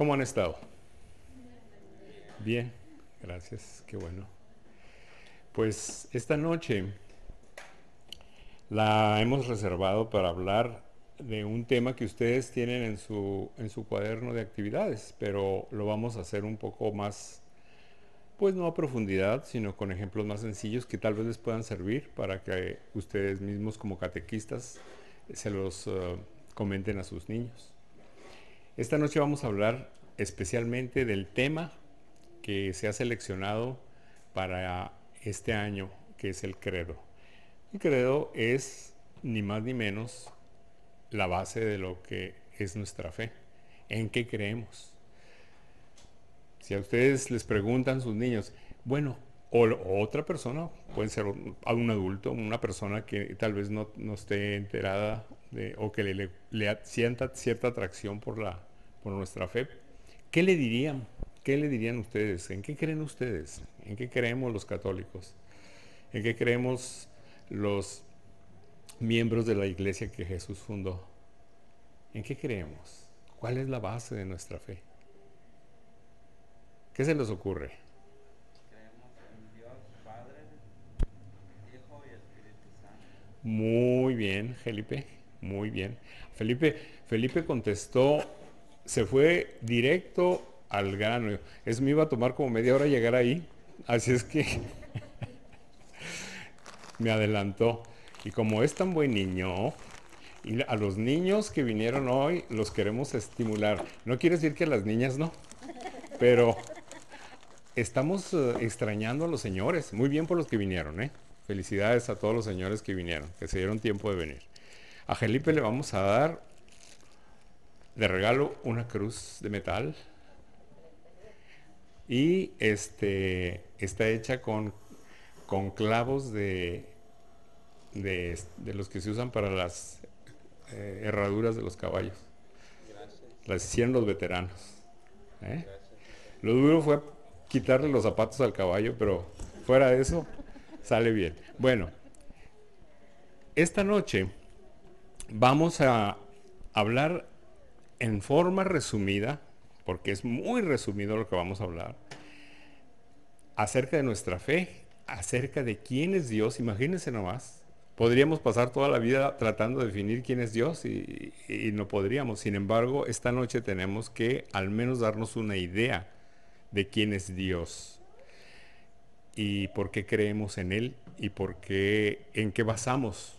¿cómo han estado? Bien, gracias, qué bueno. Pues esta noche la hemos reservado para hablar de un tema que ustedes tienen en su, en su cuaderno de actividades, pero lo vamos a hacer un poco más, pues no a profundidad, sino con ejemplos más sencillos que tal vez les puedan servir para que ustedes mismos como catequistas se los uh, comenten a sus niños. Esta noche vamos a hablar especialmente del tema que se ha seleccionado para este año, que es el credo. El credo es ni más ni menos la base de lo que es nuestra fe. ¿En qué creemos? Si a ustedes les preguntan sus niños, bueno, o, otra persona, puede ser un, adulto, una persona que tal vez no, esté enterada o que le, sienta cierta atracción por, la, por nuestra fe, ¿qué le dirían? ¿Qué le dirían ustedes? ¿En qué creen ustedes? ¿En qué creemos los católicos? ¿En qué creemos los miembros de la iglesia que Jesús fundó. ¿En qué creemos? ¿Cuál es la base de nuestra fe? ¿Qué se les ocurre? Creemos en Dios Padre, Hijo y Espíritu Santo. Muy bien, Felipe, muy bien. Felipe, Felipe contestó, se fue directo al grano. Es me iba a tomar como media hora llegar ahí, así es que me adelantó. Y como es tan buen niño, y a los niños que vinieron hoy los queremos estimular. No quiere decir que a las niñas no, pero estamos eh, extrañando a los señores. Muy bien por los que vinieron, ¿eh? Felicidades a todos los señores que vinieron, que se dieron tiempo de venir. A Felipe le vamos a dar de regalo una cruz de metal. Y este está hecha con, con clavos de de, los que se usan para las eh, herraduras de los caballos. Las hicieron los veteranos. ¿eh? Lo duro fue quitarle los zapatos al caballo, pero fuera de eso, sale bien. Bueno, esta noche vamos a hablar en forma resumida, porque es muy resumido lo que vamos a hablar, acerca de nuestra fe, acerca de quién es Dios, imagínense nomás, Podríamos pasar toda la vida tratando de definir quién es Dios y, no podríamos. Sin embargo, esta noche tenemos que al menos darnos una idea de quién es Dios y por qué creemos en Él y por qué, en qué basamos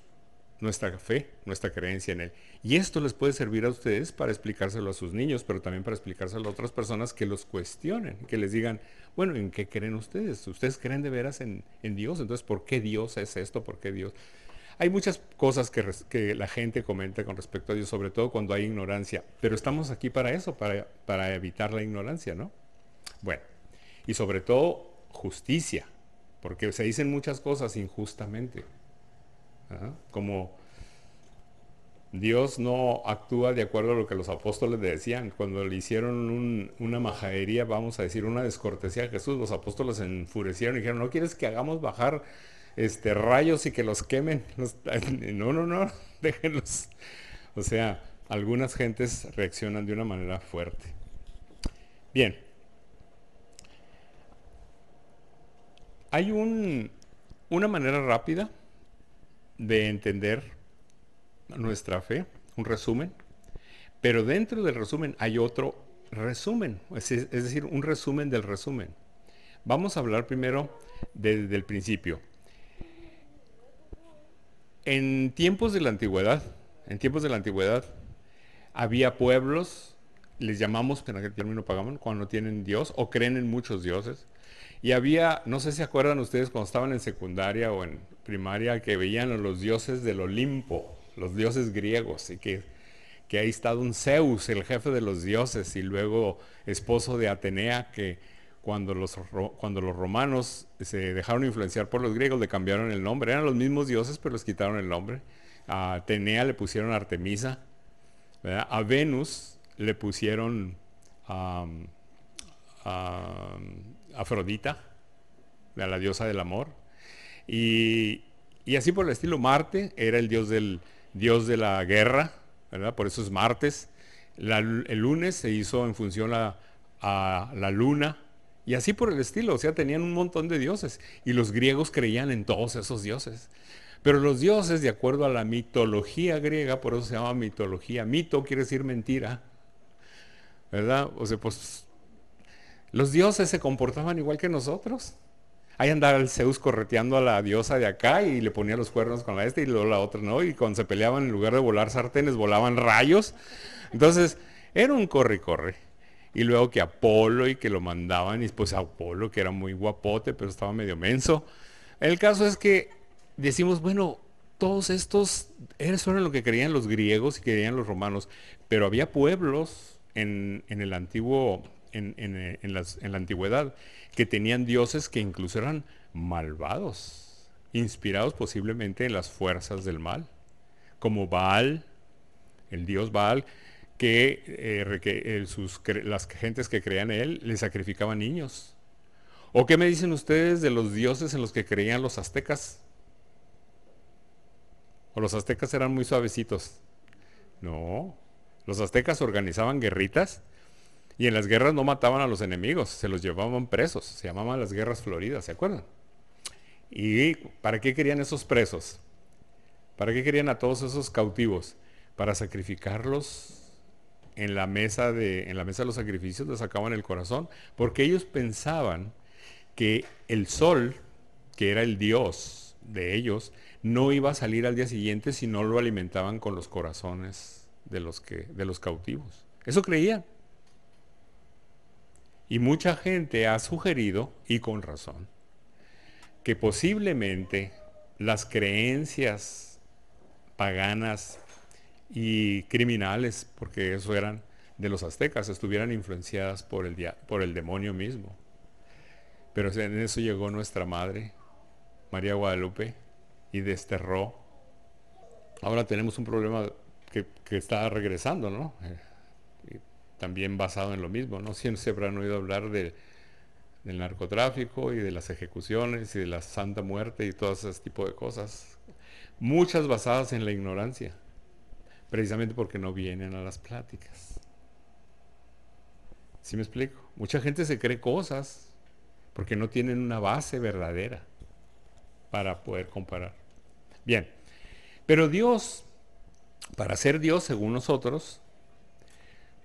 nuestra fe, nuestra creencia en Él. Y esto les puede servir a ustedes para explicárselo a sus niños, pero también para explicárselo a otras personas que los cuestionen, que les digan, bueno, ¿en qué creen ustedes? ¿Ustedes creen de veras en, en Dios? Entonces, ¿por qué Dios es esto? ¿Por qué Dios? Hay muchas cosas que, la gente comenta con respecto a Dios, sobre todo cuando hay ignorancia, pero estamos aquí para eso, para, evitar la ignorancia, ¿no? Bueno, y sobre todo justicia, porque se dicen muchas cosas injustamente, como Dios no actúa de acuerdo a lo que los apóstoles decían. Cuando le hicieron una majadería, vamos a decir, una descortesía a Jesús, los apóstoles se enfurecieron y dijeron, ¿no quieres que hagamos bajar este, rayos y que los quemen. no, no, no, déjenlos. O sea, algunas gentes reaccionan de una manera fuerte. Bien. Hay un, una manera rápida de entender nuestra fe, un resumen, pero dentro del resumen hay otro resumen, es, decir, un resumen del resumen. Vamos a hablar primero desde el principio. En tiempos de la antigüedad, en tiempos de la antigüedad, había pueblos, les llamamos, en aquel término pagamos, cuando tienen Dios o creen en muchos dioses. Y había, no sé si acuerdan ustedes cuando estaban en secundaria o en primaria, que veían a los dioses del Olimpo, los dioses griegos, y que, que ahí estaba un Zeus, el jefe de los dioses, y luego esposo de Atenea, que cuando los, cuando los romanos se dejaron influenciar por los griegos, le cambiaron el nombre. Eran los mismos dioses, pero les quitaron el nombre. A Atenea le pusieron Artemisa. A Venus le pusieron Afrodita, la diosa del amor. Y, y, así por el estilo, Marte era el dios del dios de la guerra, ¿verdad? Por eso es Martes. el lunes se hizo en función a, a la luna, y así por el estilo, o sea, tenían un montón de dioses. Y los griegos creían en todos esos dioses. Pero los dioses, de acuerdo a la mitología griega, por eso se llama mitología, mito quiere decir mentira, ¿verdad? O sea, pues los dioses se comportaban igual que nosotros. Ahí andaba el Zeus correteando a la diosa de acá y le ponía los cuernos con la esta y luego la otra, ¿no? Y cuando se peleaban, en lugar de volar sartenes, volaban rayos. Entonces, era un corre y corre. Y luego que Apolo y que lo mandaban, y pues Apolo, que era muy guapote, pero estaba medio menso. El caso es que decimos, bueno, todos estos, eso era lo que creían los griegos y creían los romanos, pero había pueblos en, el antiguo, en, en, la antigüedad, que tenían dioses que incluso eran malvados, inspirados posiblemente en las fuerzas del mal, como Baal, el dios Baal, que, eh, sus, las gentes que creían en él le sacrificaban niños. ¿O qué me dicen ustedes de los dioses en los que creían los aztecas? ¿O los aztecas eran muy suavecitos? No, los aztecas organizaban guerritas y en las guerras no mataban a los enemigos, se los llevaban presos, se llamaban las guerras floridas, ¿se acuerdan? ¿Y para qué querían esos presos? ¿Para qué querían a todos esos cautivos? Para sacrificarlos en la mesa de, en la mesa de los sacrificios, les sacaban el corazón, porque ellos pensaban que el sol, que era el dios de ellos, no iba a salir al día siguiente si no lo alimentaban con los corazones de los, que, de los cautivos. Eso creían. Y mucha gente ha sugerido, y con razón, que posiblemente las creencias paganas y criminales, porque eso eran de los aztecas, estuvieran influenciadas por el, por el demonio mismo. Pero en eso llegó nuestra madre, María Guadalupe, y desterró. Ahora tenemos un problema que, está regresando, ¿no? También basado en lo mismo, ¿no? Siempre han oído hablar del narcotráfico y de las ejecuciones y de la santa muerte y todo ese tipo de cosas. Muchas basadas en la ignorancia, precisamente porque no vienen a las pláticas. ¿Sí me explico? Mucha gente se cree cosas porque no tienen una base verdadera para poder comparar. Bien, pero Dios, para ser Dios según nosotros,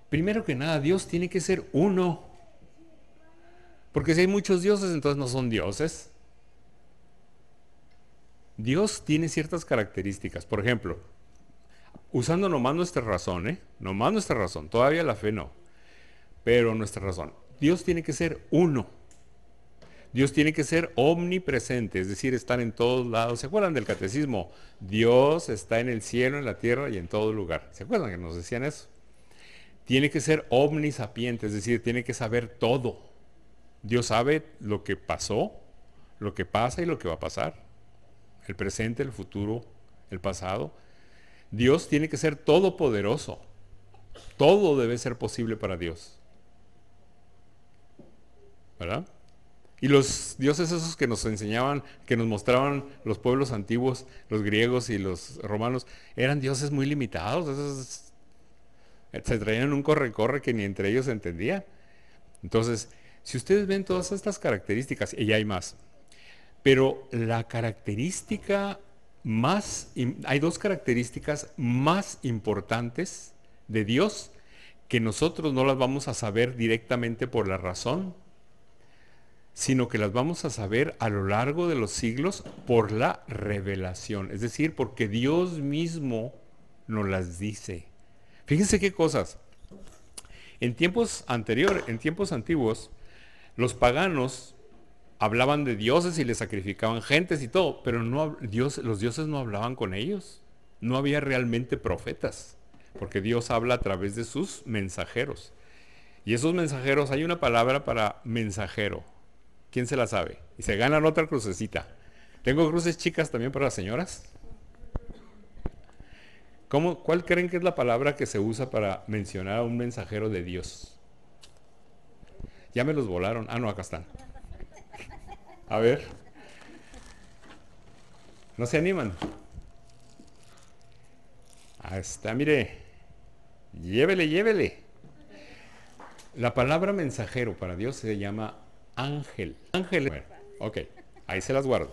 primero que nada, Dios tiene que ser uno. Porque si hay muchos dioses, entonces no son dioses. Dios tiene ciertas características. Por ejemplo, usando nomás nuestra razón, ¿eh? Nomás nuestra razón. Todavía la fe no. Pero nuestra razón. Dios tiene que ser uno. Dios tiene que ser omnipresente, es decir, estar en todos lados. ¿Se acuerdan del catecismo? Dios está en el cielo, en la tierra y en todo lugar. ¿Se acuerdan que nos decían eso? Tiene que ser omnisapiente, es decir, tiene que saber todo. Dios sabe lo que pasó, lo que pasa y lo que va a pasar. El presente, el futuro, el pasado. Dios tiene que ser todopoderoso. Todo debe ser posible para Dios. ¿Verdad? Y los dioses esos que nos enseñaban, que nos mostraban los pueblos antiguos, los griegos y los romanos, eran dioses muy limitados. Se traían un corre-corre que ni entre ellos se entendía. Entonces, si ustedes ven todas estas características, y hay más, pero la característica más, hay dos características más importantes de Dios que nosotros no las vamos a saber directamente por la razón, sino que las vamos a saber a lo largo de los siglos por la revelación, es decir, porque Dios mismo nos las dice. Fíjense qué cosas. En tiempos anteriores, en tiempos antiguos, los paganos hablaban de dioses y les sacrificaban gentes y todo, pero no, Dios, los dioses no hablaban con ellos. No había realmente profetas, porque Dios habla a través de sus mensajeros. Y esos mensajeros, hay una palabra para mensajero, ¿Quién se la sabe? Y se ganan otra crucecita. ¿Tengo cruces chicas también para las señoras? ¿Cómo, ¿Cuál creen que es la palabra que se usa para mencionar a un mensajero de Dios? Ya me los volaron. Ah, no, acá están. A ver. ¿No se animan? Ahí está, mire. Llévele, llévele. La palabra mensajero para Dios se llama ángel. Ángel. ok, ahí se las guardo.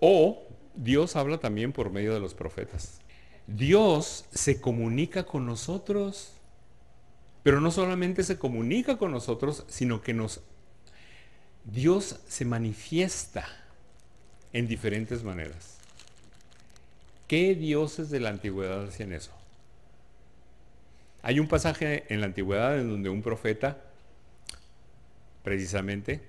O Dios habla también por medio de los profetas. Dios se comunica con nosotros, pero no solamente se comunica con nosotros, sino que nos Dios se manifiesta en diferentes maneras. ¿Qué dioses de la antigüedad hacían eso? Hay un pasaje en la antigüedad en donde un profeta, precisamente,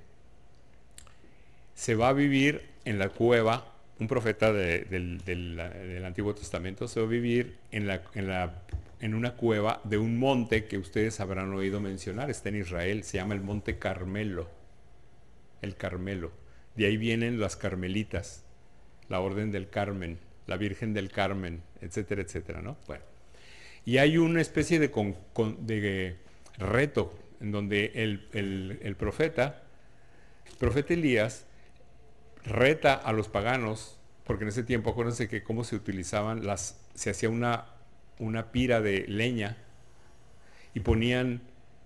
se va a vivir en la cueva, un profeta del, Antiguo Testamento, se va a vivir en, una cueva de un monte que ustedes habrán oído mencionar, está en Israel, se llama el Monte Carmelo, el Carmelo. De ahí vienen las carmelitas, la Orden del Carmen, la Virgen del Carmen, etcétera, etcétera, ¿no? Bueno. Y hay una especie de, de reto en donde el, profeta, el profeta Elías, reta a los paganos, porque en ese tiempo acuérdense que cómo se utilizaban las, se hacía una, una pira de leña y ponían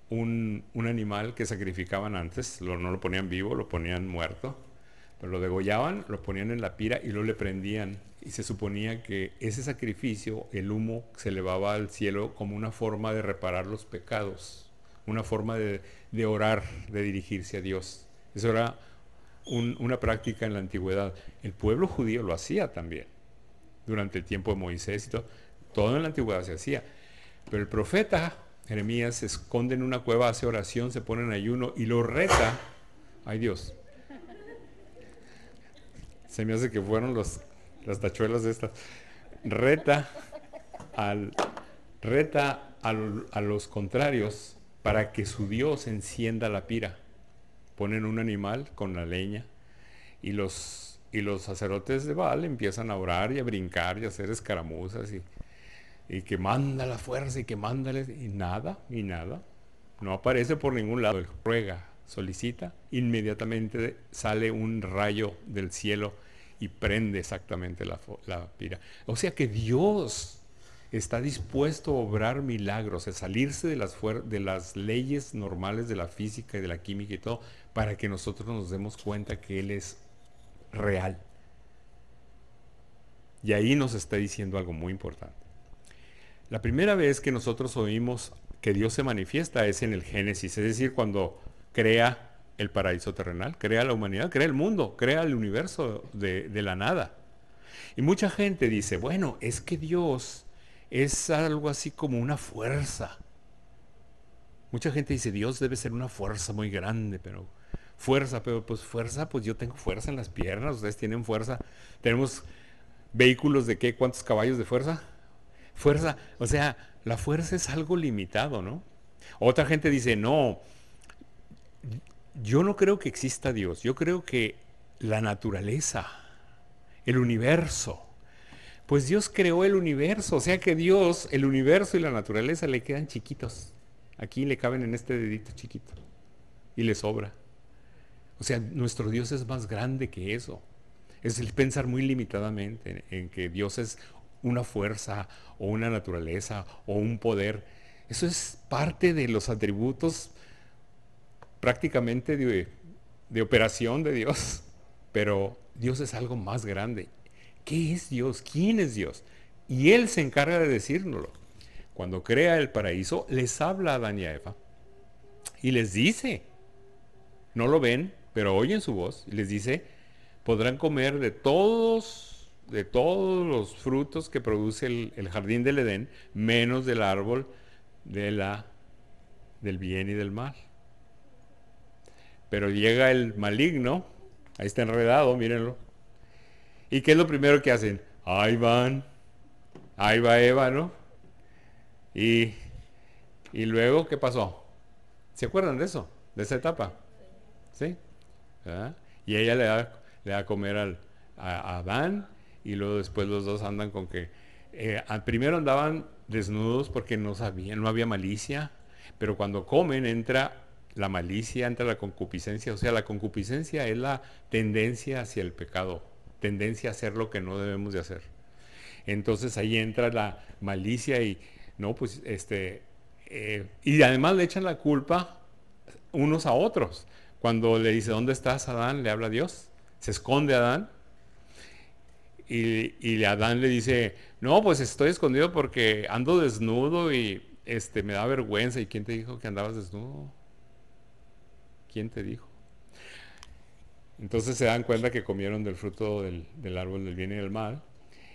un, animal que sacrificaban antes, no lo ponían vivo, lo ponían muerto, pero lo degollaban, lo ponían en la pira y luego le prendían y se suponía que ese sacrificio, el humo, se elevaba al cielo como una forma de reparar los pecados, una forma de, orar, de dirigirse a Dios. Eso era una práctica en la antigüedad. El pueblo judío lo hacía también, durante el tiempo de Moisés y todo. Todo en la antigüedad se hacía. Pero el profeta Jeremías se esconde en una cueva, hace oración, se pone en ayuno y lo reta. Ay Dios. Se me hace que fueron los las tachuelas de estas, reta, al, reta a los contrarios para que su Dios encienda la pira. Ponen un animal con la leña y los, y los sacerdotes de Baal empiezan a orar y a brincar y a hacer escaramuzas y, y que manda la fuerza y que manda y nada, y nada. No aparece por ningún lado. Él ruega, solicita, inmediatamente sale un rayo del cielo y prende exactamente la, pira. O sea que Dios está dispuesto a obrar milagros, a salirse de las, de las leyes normales de la física y de la química y todo, para que nosotros nos demos cuenta que Él es real. Y ahí nos está diciendo algo muy importante. La primera vez que nosotros oímos que Dios se manifiesta es en el Génesis, es decir, cuando crea el paraíso terrenal, crea la humanidad, crea el mundo, crea el universo de, la nada. Y mucha gente dice, bueno, es que Dios es algo así como una fuerza. Mucha gente dice, Dios debe ser una fuerza muy grande, pero fuerza, pero pues fuerza, pues yo tengo fuerza en las piernas, ustedes tienen fuerza. Tenemos vehículos de qué, cuántos caballos de fuerza? Fuerza, o sea, la fuerza es algo limitado, ¿no? Otra gente dice, no, yo no creo que exista Dios, yo creo que la naturaleza, el universo, pues Dios creó el universo, o sea que Dios, el universo y la naturaleza le quedan chiquitos. Aquí le caben en este dedito chiquito y le sobra. O sea, nuestro Dios es más grande que eso. Es el pensar muy limitadamente en, que Dios es una fuerza o una naturaleza o un poder. Eso es parte de los atributos prácticamente de, operación de Dios, pero Dios es algo más grande. ¿Qué es Dios? ¿Quién es Dios? Y Él se encarga de decírnoslo. Cuando crea el paraíso, les habla a Adán y a Eva y les dice, no lo ven, pero oyen su voz, y les dice, podrán comer de todos, de todos los frutos que produce el, el jardín del Edén, menos del árbol de la, del bien y del mal. Pero llega el maligno, ahí está enredado, mírenlo. ¿Y qué es lo primero que hacen? Ahí van, ahí va Eva, ¿no? Y, y luego, ¿qué pasó? ¿Se acuerdan de eso? De esa etapa. ¿Sí? Y ella le da, le da a comer al, a, Adán y luego después los dos andan con que... Eh, primero andaban desnudos porque no sabían, no había malicia, pero cuando comen entra la malicia, entre la concupiscencia. O sea, la concupiscencia es la tendencia hacia el pecado, tendencia a hacer lo que no debemos de hacer. Entonces ahí entra la malicia y, no, pues, este, eh, y además le echan la culpa unos a otros. Cuando le dice, ¿dónde estás, Adán? Le habla a Dios. Se esconde Adán. Y, y Adán le dice, no, pues estoy escondido porque ando desnudo y este, me da vergüenza. ¿Y quién te dijo que andabas desnudo? ¿Quién te dijo? Entonces se dan cuenta que comieron del fruto del, árbol del bien y del mal.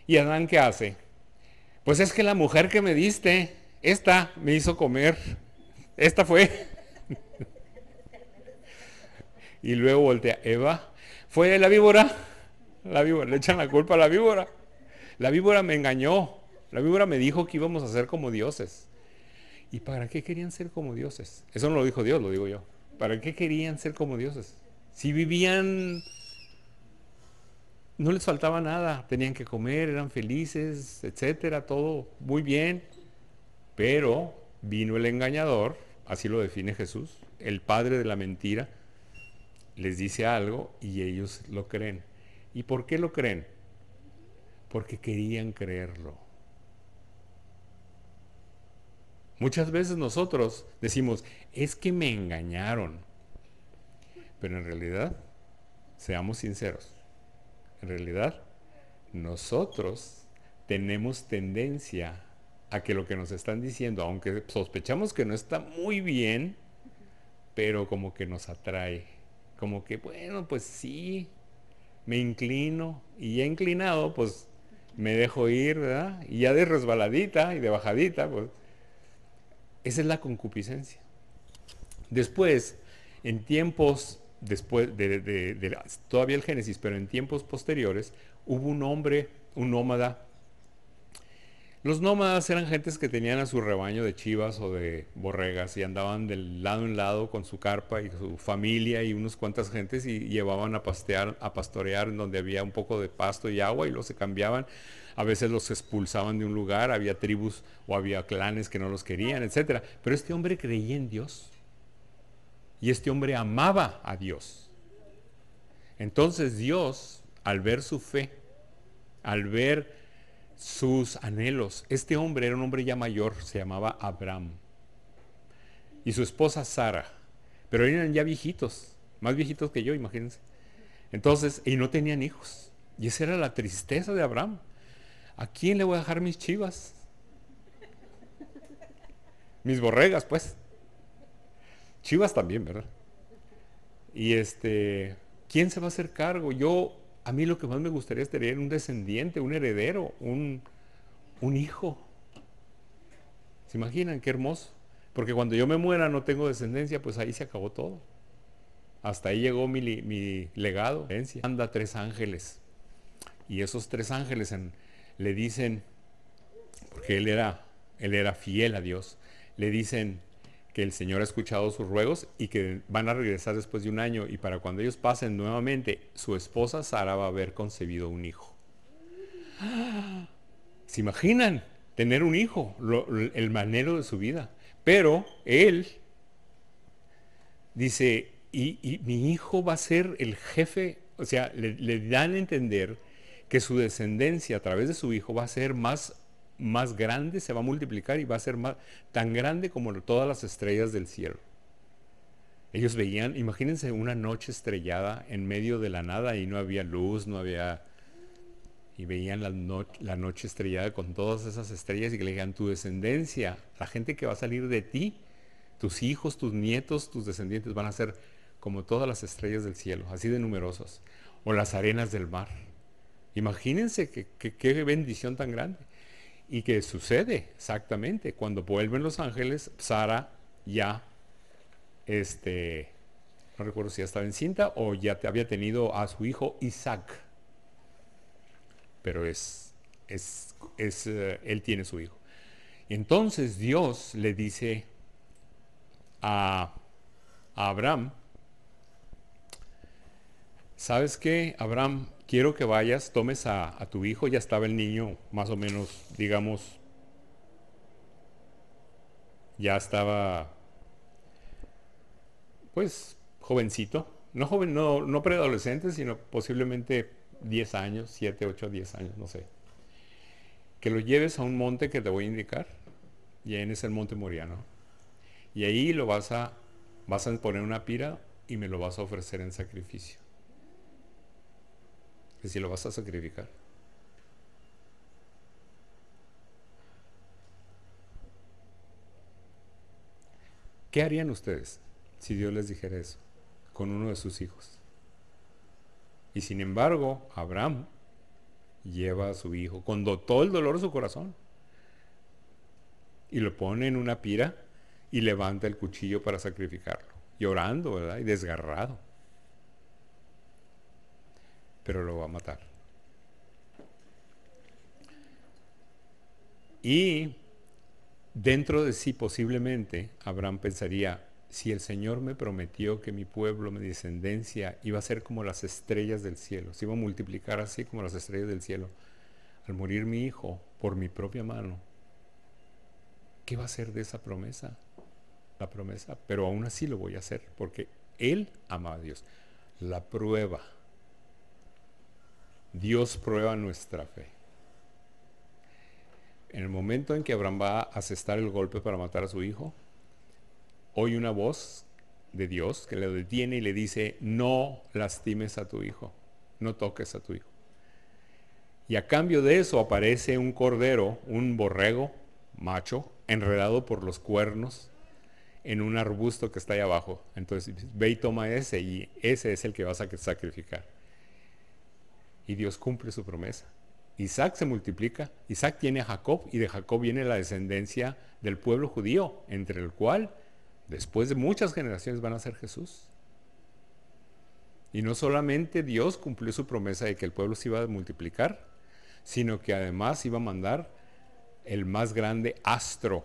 ¿Y Adán qué hace? Pues es que la mujer que me diste, esta me hizo comer. Esta fue. y luego voltea, Eva, fue la víbora. La víbora, le echan la culpa a la víbora. La víbora me engañó. La víbora me dijo que íbamos a ser como dioses. ¿Y para qué querían ser como dioses? Eso no lo dijo Dios, lo digo yo. ¿Para qué querían ser como dioses? Si vivían, no les faltaba nada, tenían que comer, eran felices, etcétera, todo muy bien. Pero vino el engañador, así lo define Jesús, el padre de la mentira, les dice algo y ellos lo creen. ¿Y por qué lo creen? Porque querían creerlo. Muchas veces nosotros decimos, es que me engañaron. Pero en realidad, seamos sinceros, en realidad nosotros tenemos tendencia a que lo que nos están diciendo, aunque sospechamos que no está muy bien, pero como que nos atrae. Como que, bueno, pues sí, me inclino y ya inclinado, pues me dejo ir, ¿verdad? Y ya de resbaladita y de bajadita, pues esa es la concupiscencia. Después, en tiempos, después de, todavía el Génesis, pero en tiempos posteriores, hubo un hombre, un nómada. Los nómadas eran gentes que tenían a su rebaño de chivas o de borregas y andaban de lado en lado con su carpa y su familia y unas cuantas gentes y llevaban a pastear, a pastorear en donde había un poco de pasto y agua y los se cambiaban a veces los expulsaban de un lugar, había tribus o había clanes que no los querían, etc. Pero este hombre creía en Dios. Y este hombre amaba a Dios. Entonces Dios, al ver su fe, al ver sus anhelos, este hombre era un hombre ya mayor, se llamaba Abraham. Y su esposa Sara. Pero eran ya viejitos, más viejitos que yo, imagínense. Entonces, y no tenían hijos. Y esa era la tristeza de Abraham. ¿A quién le voy a dejar mis chivas? Mis borregas, pues. Chivas también, ¿verdad? Y este, ¿quién se va a hacer cargo? Yo, a mí lo que más me gustaría es tener un descendiente, un heredero, un, un hijo. ¿Se imaginan qué hermoso? Porque cuando yo me muera no tengo descendencia, pues ahí se acabó todo. Hasta ahí llegó mi, mi legado. Anda tres ángeles. Y esos tres ángeles le dicen, porque él era, él era fiel a Dios, le dicen el Señor ha escuchado sus ruegos y que van a regresar después de un año y para cuando ellos pasen nuevamente, su esposa Sara va a haber concebido un hijo. ¿Se imaginan tener un hijo? el manero de su vida. Pero él dice, y, mi hijo va a ser el jefe, o sea, le dan a entender que su descendencia a través de su hijo va a ser más, más grande, se va a multiplicar y va a ser más, tan grande como todas las estrellas del cielo. Ellos veían, imagínense una noche estrellada en medio de la nada y no había luz, no había... Y veían la, noche estrellada con todas esas estrellas y que le digan, tu descendencia, la gente que va a salir de ti, tus hijos, tus nietos, tus descendientes van a ser como todas las estrellas del cielo, así de numerosos, o las arenas del mar. Imagínense qué bendición tan grande. Y que sucede exactamente. Cuando vuelven los ángeles, Sara ya, este, no recuerdo si ya estaba encinta o ya había tenido a su hijo Isaac. Pero es, es, es eh, él tiene su hijo. Entonces Dios le dice a, a Abraham, ¿sabes qué, Abraham? Quiero que vayas, tomes a, tu hijo, ya estaba el niño más o menos, digamos, ya estaba, pues, jovencito, no joven, no, no preadolescente, sino posiblemente 10 años, 7, 8, 10 años, no sé. que lo lleves a un monte que te voy a indicar, y en es el monte Moriano. Y ahí lo vas a, vas a poner una pira y me lo vas a ofrecer en sacrificio. Decir, lo vas a sacrificar. ¿Qué harían ustedes si Dios les dijera eso con uno de sus hijos? Y sin embargo, Abraham lleva a su hijo con todo el dolor de su corazón y lo pone en una pira y levanta el cuchillo para sacrificarlo, llorando, ¿verdad? Y desgarrado. Pero lo va a matar. Y dentro de sí posiblemente Abraham pensaría, si el Señor me prometió que mi pueblo, mi descendencia, iba a ser como las estrellas del cielo, se iba a multiplicar así como las estrellas del cielo, al morir mi hijo por mi propia mano, ¿qué va a ser de esa promesa? La promesa, pero aún así lo voy a hacer, porque Él ama a Dios. La prueba. Dios prueba nuestra fe. En el momento en que Abraham va a asestar el golpe para matar a su hijo, oye una voz de Dios que le detiene y le dice, no lastimes a tu hijo, no toques a tu hijo. Y a cambio de eso aparece un cordero, un borrego macho, enredado por los cuernos en un arbusto que está ahí abajo. Entonces ve y toma ese y ese es el que vas a sacrificar. Y Dios cumple su promesa. Isaac se multiplica, Isaac tiene a Jacob y de Jacob viene la descendencia del pueblo judío, entre el cual después de muchas generaciones van a ser Jesús. Y no solamente Dios cumplió su promesa de que el pueblo se iba a multiplicar, sino que además iba a mandar el más grande astro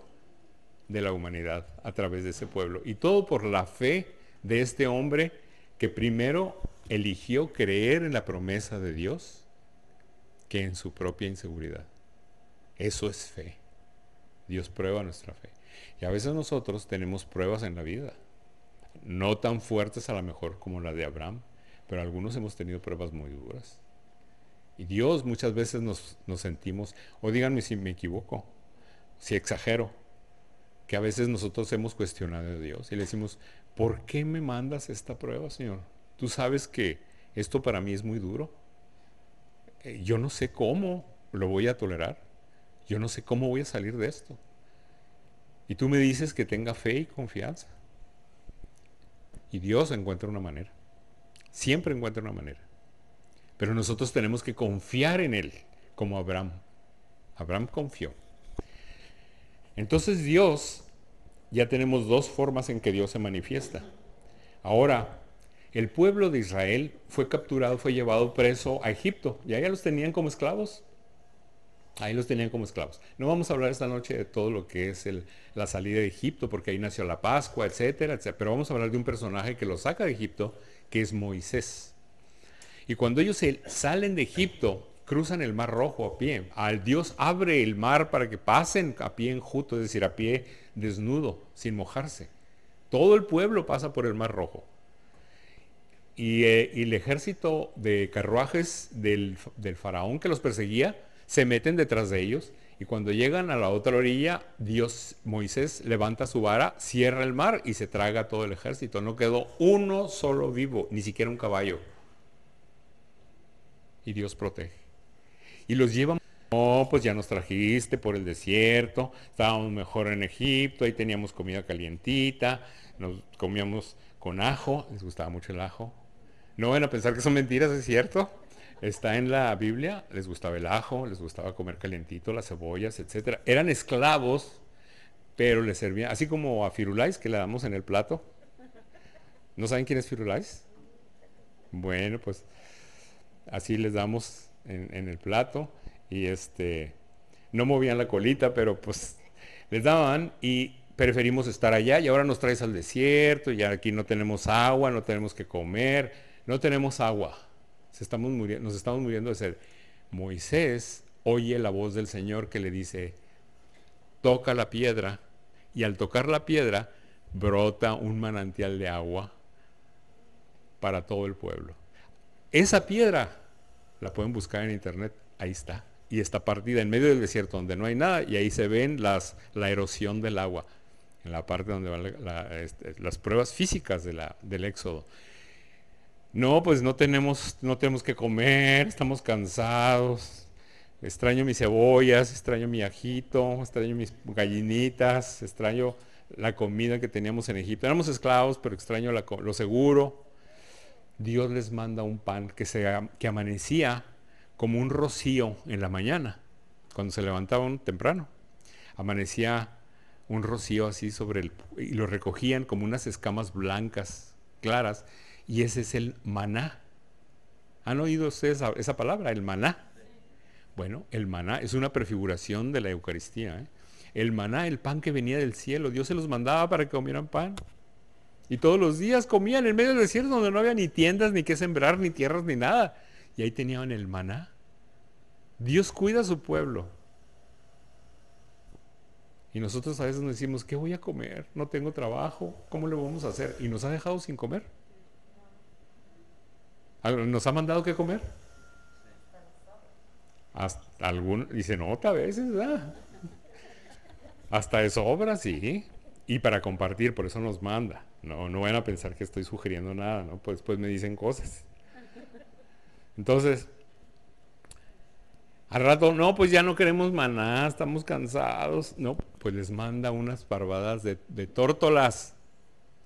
de la humanidad a través de ese pueblo. Y todo por la fe de este hombre que primero eligió creer en la promesa de Dios que en su propia inseguridad. Eso es fe. Dios prueba nuestra fe. Y a veces nosotros tenemos pruebas en la vida, no tan fuertes a lo mejor como la de Abraham, pero algunos hemos tenido pruebas muy duras. Y Dios muchas veces nos, sentimos, o díganme si me equivoco, si exagero, que a veces nosotros hemos cuestionado a Dios y le decimos, ¿por qué me mandas esta prueba, Señor? Tú sabes que esto para mí es muy duro. Eh, yo no sé cómo lo voy a tolerar. Yo no sé cómo voy a salir de esto. Y tú me dices que tenga fe y confianza. Y Dios encuentra una manera. Siempre encuentra una manera. Pero nosotros tenemos que confiar en Él, como Abraham. Abraham confió. Entonces Dios, ya tenemos dos formas en que Dios se manifiesta. Ahora, el pueblo de Israel fue capturado, fue llevado preso a Egipto. Y ahí los tenían como esclavos. Ahí los tenían como esclavos. No vamos a hablar esta noche de todo lo que es la salida de Egipto, porque ahí nació la Pascua, etcétera, etcétera. Pero vamos a hablar de un personaje que lo saca de Egipto, que es Moisés. Y cuando ellos salen de Egipto, cruzan el mar rojo a pie. Al Dios abre el mar para que pasen a pie enjuto, es decir, a pie desnudo, sin mojarse. Todo el pueblo pasa por el mar rojo. Y, eh, el ejército de carruajes del, del faraón que los perseguía se meten detrás de ellos. Y cuando llegan a la otra orilla, Dios, Moisés levanta su vara, cierra el mar y se traga todo el ejército. No quedó uno solo vivo, ni siquiera un caballo y Dios protege. Y los lleva, no, pues ya nos trajiste por el desierto, estábamos mejor en Egipto, ahí teníamos comida calientita, nos comíamos con ajo, les gustaba mucho el ajo. No van a pensar que son mentiras, es cierto. Está en la Biblia, les gustaba el ajo, les gustaba comer calientito, las cebollas, etc. Eran esclavos, pero les servían, así como a Firulais que le damos en el plato. ¿No saben quién es Firulais? Bueno, pues así les damos en, el plato y este, no movían la colita, pero pues les daban y preferimos estar allá y ahora nos traes al desierto y aquí no tenemos agua, no tenemos que comer, no tenemos agua, estamos muriendo, nos estamos muriendo de sed. Moisés oye la voz del Señor que le dice, toca la piedra y al tocar la piedra brota un manantial de agua para todo el pueblo. Esa piedra la pueden buscar en internet, ahí está. y está partida en medio del desierto donde no hay nada y ahí se ven las, la erosión del agua, en la parte donde van este, las pruebas físicas de la, del éxodo. No, pues no tenemos, no tenemos que comer, estamos cansados, extraño mis cebollas, extraño mi ajito, extraño mis gallinitas, extraño la comida que teníamos en Egipto. Éramos esclavos, pero extraño lo seguro. Dios les manda un pan que, se, que amanecía como un rocío en la mañana, cuando se levantaban temprano. Amanecía un rocío así sobre el... y lo recogían como unas escamas blancas, claras, y ese es el maná. ¿Han oído ustedes esa, palabra, el maná? Bueno, el maná es una prefiguración de la Eucaristía. ¿eh? El maná, el pan que venía del cielo, Dios se los mandaba para que comieran pan. Y todos los días comían en medio del desierto donde no había ni tiendas, ni que sembrar, ni tierras, ni nada. Y ahí tenían el maná. Dios cuida a su pueblo. Y nosotros a veces nos decimos, ¿qué voy a comer? No tengo trabajo, ¿cómo le vamos a hacer? Y nos ha dejado sin comer. ¿Nos ha mandado qué comer? Hasta algún, y se nota a veces, ¿verdad? Hasta de sobra, sí. Y para compartir, por eso nos manda. No, no van a pensar que estoy sugiriendo nada, ¿no? Pues después me dicen cosas. Entonces, al rato, no, pues ya no queremos maná, estamos cansados. No, pues les manda unas parvadas de, de tórtolas,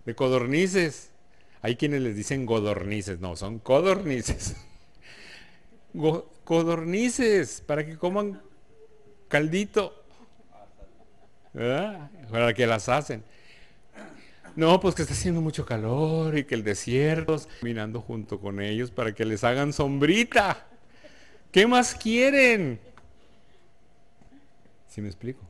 de codornices. Hay quienes les dicen godornices, no, son codornices. codornices, para que coman caldito. Para que las hacen. No, pues que está haciendo mucho calor y que el desierto, caminando junto con ellos para que les hagan sombrita. ¿Qué más quieren? ¿Sí me explico?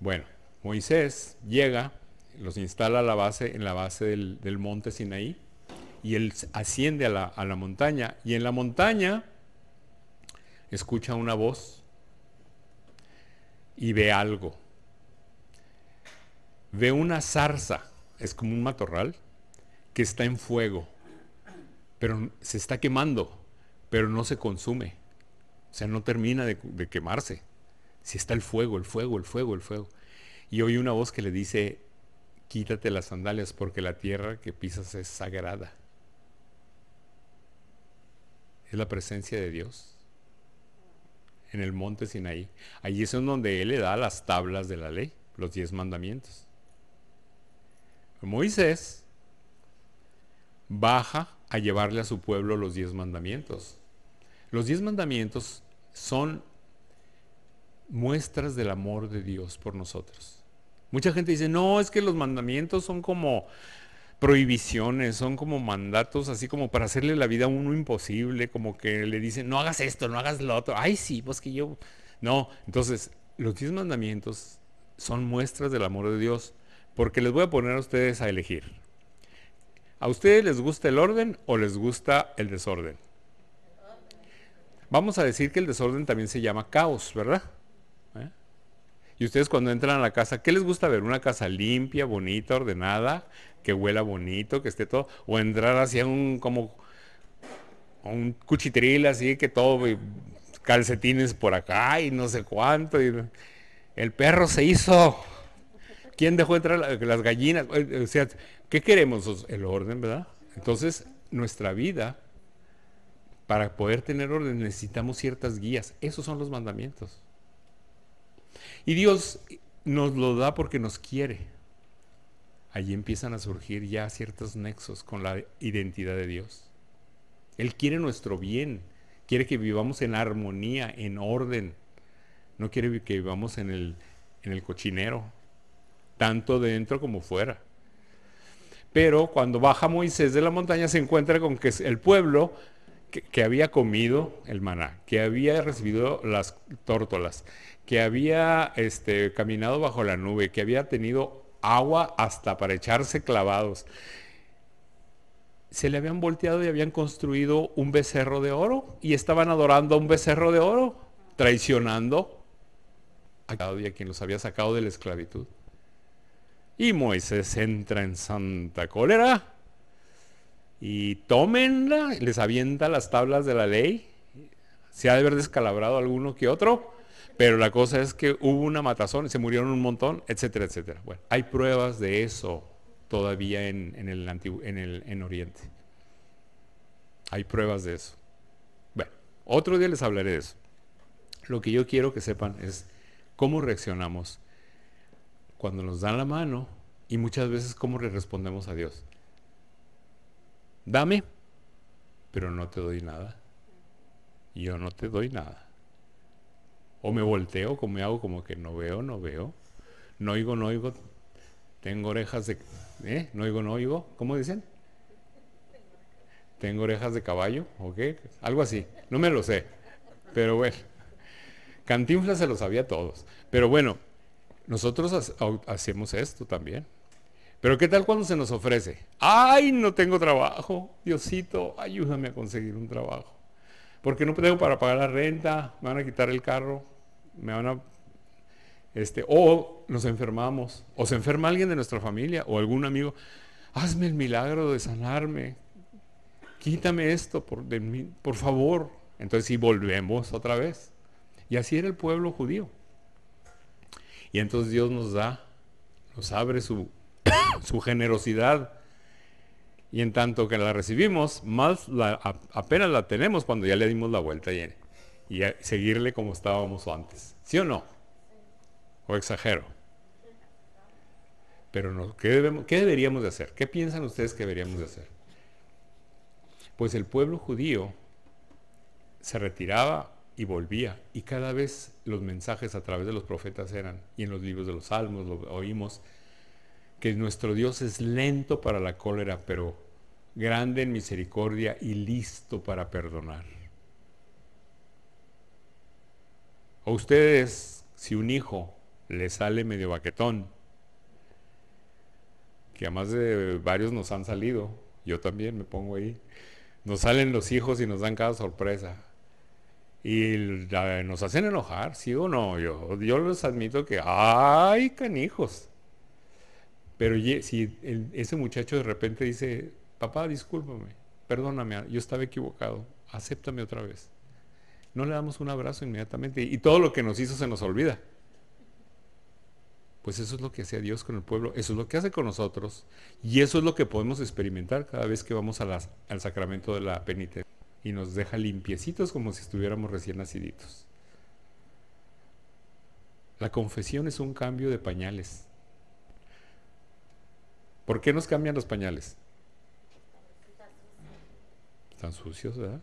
Bueno, Moisés llega los instala a la base, en la base del, monte Sinaí y él asciende a la, montaña y en la montaña escucha una voz y ve algo. Ve una zarza, es como un matorral, que está en fuego, pero se está quemando, pero no se consume. O sea, no termina de, quemarse. Si está el fuego, el fuego, el fuego, el fuego. Y oye una voz que le dice, quítate las sandalias porque la tierra que pisas es sagrada. Es la presencia de Dios en el monte Sinaí. Allí es donde Él le da las tablas de la ley, los diez mandamientos. Moisés baja a llevarle a su pueblo los diez mandamientos. Los diez mandamientos son muestras del amor de Dios por nosotros. Mucha gente dice, no, es que los mandamientos son como prohibiciones, son como mandatos así como para hacerle la vida a uno imposible, como que le dicen, no hagas esto, no hagas lo otro. Ay, sí, pues que yo... No, entonces, los diez mandamientos son muestras del amor de Dios, porque les voy a poner a ustedes a elegir. ¿A ustedes les gusta el orden o les gusta el desorden? Vamos a decir que el desorden también se llama caos, ¿verdad? Y ustedes cuando entran a la casa, ¿qué les gusta ver? ¿Una casa limpia, bonita, ordenada, que huela bonito, que esté todo? ¿O entrar hacia un como un cuchitril así, que todo, calcetines por acá y no sé cuánto? Y el perro se hizo. ¿Quién dejó entrar las gallinas? O sea, ¿qué queremos? El orden, ¿verdad? Entonces, nuestra vida, para poder tener orden, necesitamos ciertas guías. Esos son los mandamientos. Y Dios nos lo da porque nos quiere. Allí empiezan a surgir ya ciertos nexos con la identidad de Dios. Él quiere nuestro bien, quiere que vivamos en armonía, en orden. No quiere que vivamos en el, en el cochinero, tanto dentro como fuera. Pero cuando baja Moisés de la montaña se encuentra con que el pueblo que, que, había comido el maná, que había recibido las tórtolas, que había este, caminado bajo la nube, que había tenido agua hasta para echarse clavados. Se le habían volteado y habían construido un becerro de oro y estaban adorando a un becerro de oro, traicionando a quien los había sacado de la esclavitud. Y Moisés entra en santa cólera y tómenla, les avienta las tablas de la ley Se ha de haber descalabrado alguno que otro, pero la cosa es que hubo una matazón, se murieron un montón, etcétera, etcétera. Bueno, hay pruebas de eso todavía en, en, el en Oriente. Hay pruebas de eso. Bueno, otro día les hablaré de eso. Lo que yo quiero que sepan es cómo reaccionamos cuando nos dan la mano y muchas veces cómo le respondemos a Dios. Dame, pero no te doy nada. Yo no te doy nada. O me volteo, como me hago como que no veo, no veo. No oigo, no oigo. Tengo orejas de... ¿Eh? No oigo, no oigo. ¿Cómo dicen? Tengo orejas de caballo, ¿ok? Algo así. No me lo sé. Pero bueno. Cantinflas se lo sabía a todos. Pero bueno, nosotros hacemos esto también. Pero ¿qué tal cuando se nos ofrece? Ay, no tengo trabajo. Diosito, ayúdame a conseguir un trabajo. Porque no tengo para pagar la renta, me van a quitar el carro, me van a... Este, o nos enfermamos, o se enferma alguien de nuestra familia, o algún amigo. Hazme el milagro de sanarme. Quítame esto, por, por favor. Entonces sí, volvemos otra vez. Y así era el pueblo judío. Y entonces Dios nos da, nos abre su su generosidad. Y en tanto que la recibimos, más la, apenas la tenemos cuando ya le dimos la vuelta y, y seguirle como estábamos antes. ¿Sí o no? ¿O exagero? Pero no, ¿qué, ¿qué deberíamos de hacer? ¿Qué piensan ustedes que deberíamos de hacer? Pues el pueblo judío se retiraba y volvía. Y cada vez los mensajes a través de los profetas eran, y en los libros de los salmos lo oímos, que nuestro Dios es lento para la cólera, pero grande en misericordia y listo para perdonar. A ustedes, si un hijo le sale medio baquetón, que además de varios nos han salido, yo también me pongo ahí, nos salen los hijos y nos dan cada sorpresa. Y nos hacen enojar, ¿sí o no? Yo, yo les admito que, ¡ay, canijos! Pero si ese muchacho de repente dice, papá, discúlpame, perdóname, yo estaba equivocado, acéptame otra vez. No le damos un abrazo inmediatamente y todo lo que nos hizo se nos olvida. Pues eso es lo que hace Dios con el pueblo, eso es lo que hace con nosotros y eso es lo que podemos experimentar cada vez que vamos al sacramento de la penitencia y nos deja limpiecitos como si estuviéramos recién naciditos. La confesión es un cambio de pañales. ¿Por qué nos cambian los pañales? Están sucios, ¿verdad?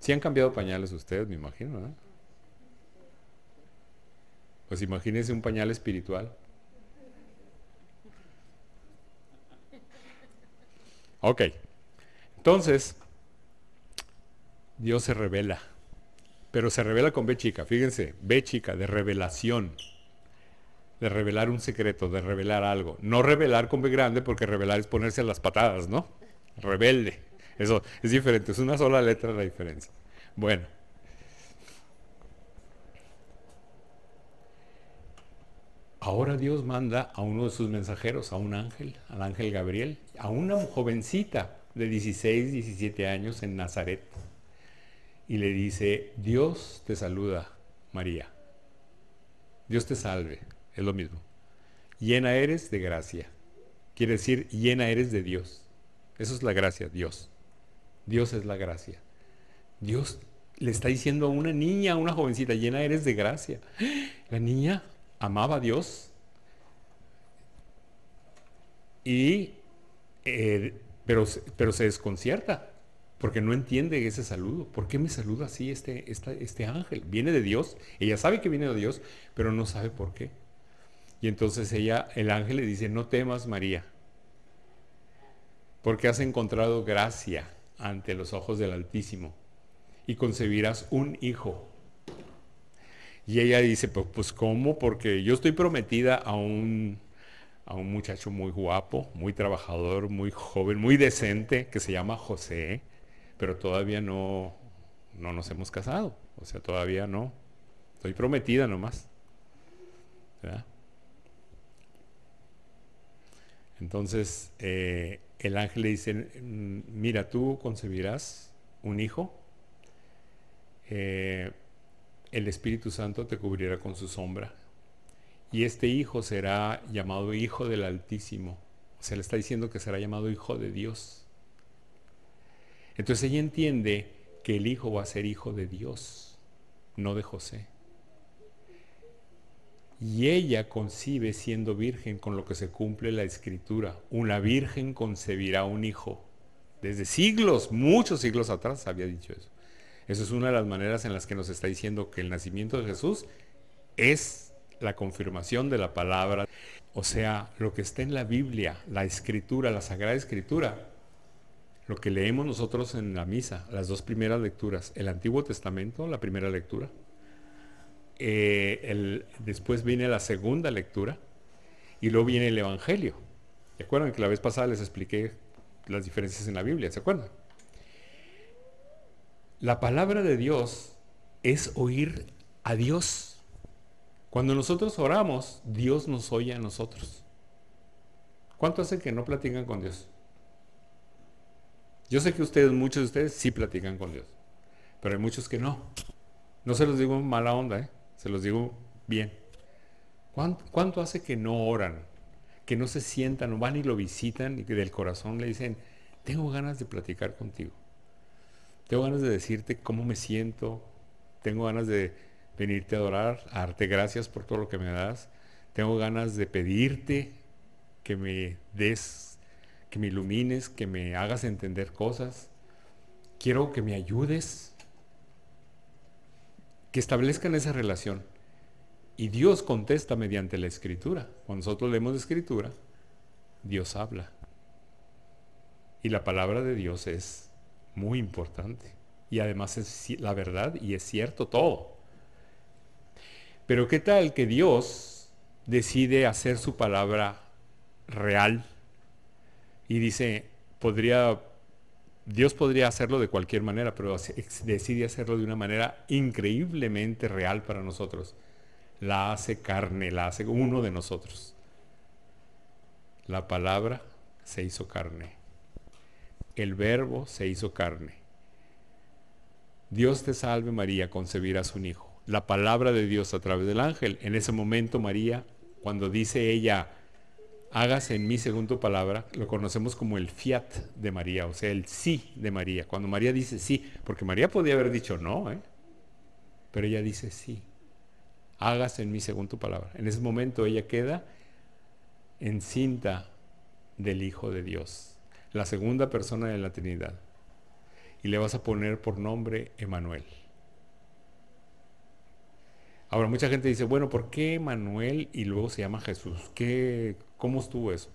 Si han cambiado pañales ustedes, me imagino, ¿verdad? Pues imagínense un pañal espiritual. Ok. Entonces, Dios se revela. Pero se revela con B chica. Fíjense, B chica, de revelación de revelar un secreto, de revelar algo. No revelar con B grande, porque revelar es ponerse a las patadas, ¿no? Rebelde. Eso es diferente, es una sola letra la diferencia. Bueno. Ahora Dios manda a uno de sus mensajeros, a un ángel, al ángel Gabriel, a una jovencita de 16, 17 años en Nazaret. Y le dice, Dios te saluda, María. Dios te salve es lo mismo. Llena eres de gracia. Quiere decir, llena eres de Dios. Eso es la gracia, Dios. Dios es la gracia. Dios le está diciendo a una niña, a una jovencita, llena eres de gracia. La niña amaba a Dios. Y, eh, pero, pero se desconcierta porque no entiende ese saludo. ¿Por qué me saluda así este, este ángel? Viene de Dios. Ella sabe que viene de Dios, pero no sabe por qué. Y entonces ella, el ángel le dice, no temas María, porque has encontrado gracia ante los ojos del Altísimo y concebirás un hijo. Y ella dice, pues, pues ¿cómo? Porque yo estoy prometida a un, a un muchacho muy guapo, muy trabajador, muy joven, muy decente, que se llama José, pero todavía no, no nos hemos casado. O sea, todavía no. Estoy prometida nomás. ¿verdad? Entonces eh, el ángel le dice, mira, tú concebirás un hijo eh, el Espíritu Santo te cubrirá con su sombra. Y este hijo será llamado Hijo del Altísimo. Se le está diciendo que será llamado Hijo de Dios. Entonces ella entiende que el hijo va a ser hijo de Dios, no de José. Y ella concibe siendo virgen con lo que se cumple la escritura. Una virgen concebirá un hijo. Desde siglos, muchos siglos atrás había dicho eso. Eso es una de las maneras en las que nos está diciendo que el nacimiento de Jesús es la confirmación de la palabra. O sea, lo que está en la Biblia, la escritura, la Sagrada Escritura, lo que leemos nosotros en la misa, las dos primeras lecturas, el Antiguo Testamento, la primera lectura, eh, después viene la segunda lectura y luego viene el Evangelio. ¿Se acuerdan que la vez pasada les expliqué las diferencias en la Biblia? ¿Se acuerdan? La palabra de Dios es oír a Dios. Cuando nosotros oramos, Dios nos oye a nosotros. ¿Cuánto hace que no platican con Dios? Yo sé que ustedes, muchos de ustedes, sí platican con Dios, pero hay muchos que no. No se los digo mala onda, ¿eh? Se los digo bien. ¿Cuánto, hace que no oran? Que no se sientan o van y lo visitan y que del corazón le dicen, tengo ganas de platicar contigo. Tengo ganas de decirte cómo me siento. Tengo ganas de venirte a adorar, a darte gracias por todo lo que me das. Tengo ganas de pedirte que me des que me ilumines, que me hagas entender cosas. Quiero que me ayudes, que establezcan esa relación. Y Dios contesta mediante la escritura. Cuando nosotros leemos la escritura, Dios habla. Y la palabra de Dios es muy importante. Y además es la verdad y es cierto todo. Pero ¿qué tal que Dios decide hacer su palabra real y dice, podría, Dios podría hacerlo de cualquier manera, pero decide hacerlo de una manera increíblemente real para nosotros. La hace carne, la hace uno de nosotros. La palabra se hizo carne. El verbo se hizo carne. Dios te salve María, concebirás un hijo. La palabra de Dios a través del ángel. En ese momento María, cuando dice ella, hágase en mí según tu palabra, lo conocemos como el fiat de María, o sea, el sí de María. Cuando María dice sí, porque María podía haber dicho no, ¿eh? pero ella dice sí, hágase en mí según tu palabra. En ese momento ella queda encinta del Hijo de Dios, la segunda persona de la Trinidad. Y le vas a poner por nombre Emanuel. Ahora, mucha gente dice, bueno, ¿por qué Emanuel y luego se llama Jesús? ¿Qué, ¿Cómo estuvo eso?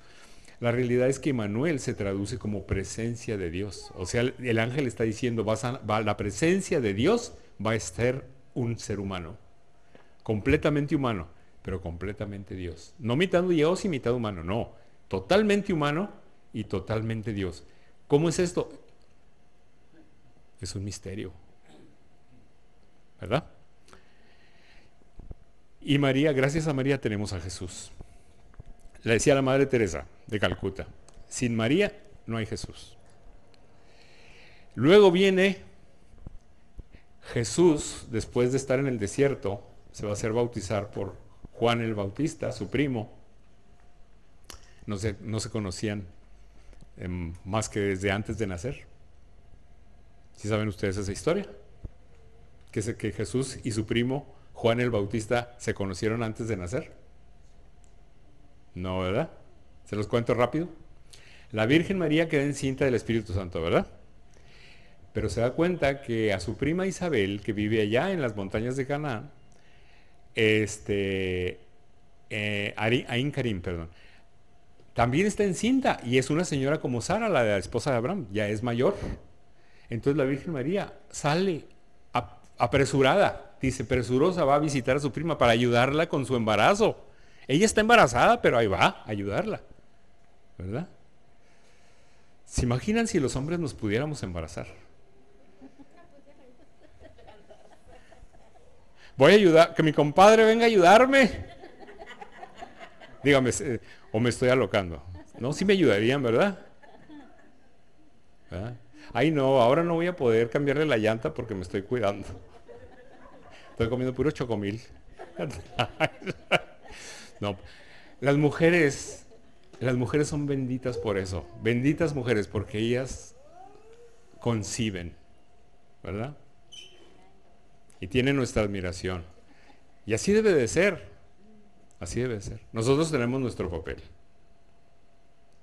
La realidad es que Emanuel se traduce como presencia de Dios. O sea, el, ángel está diciendo, va la presencia de Dios va a estar un ser humano. Completamente humano, pero completamente Dios. No mitad Dios y mitad humano, no. Totalmente humano y totalmente Dios. ¿Cómo es esto? Es un misterio. ¿Verdad? Y María, gracias a María tenemos a Jesús. Le decía la Madre Teresa de Calcuta, sin María no hay Jesús. Luego viene Jesús, después de estar en el desierto, se va a hacer bautizar por Juan el Bautista, su primo. No se, no se conocían em, más que desde antes de nacer. ¿Sí saben ustedes esa historia? Que, que Jesús y su primo Juan el Bautista se conocieron antes de nacer. No, ¿verdad? Se los cuento rápido. La Virgen María queda encinta del Espíritu Santo, ¿verdad? Pero se da cuenta que a su prima Isabel, que vive allá en las montañas de Canaán, este, eh, Ain Karim, perdón, también está encinta y es una señora como Sara, la, esposa de Abraham, ya es mayor. Entonces la Virgen María sale apresurada, dice, presurosa, va a visitar a su prima para ayudarla con su embarazo. Ella está embarazada, pero ahí va a ayudarla. ¿Verdad? ¿Se imaginan si los hombres nos pudiéramos embarazar? Voy a ayudar, que mi compadre venga a ayudarme. Dígame, eh, o me estoy alocando. No, sí me ayudarían, ¿verdad? ¿verdad? Ay, no, ahora no voy a poder cambiarle la llanta porque me estoy cuidando. Estoy comiendo puro chocomil. no, las mujeres, las mujeres son benditas por eso. Benditas mujeres porque ellas conciben, ¿verdad? Y tienen nuestra admiración. Y así debe de ser. Así debe de ser. Nosotros tenemos nuestro papel.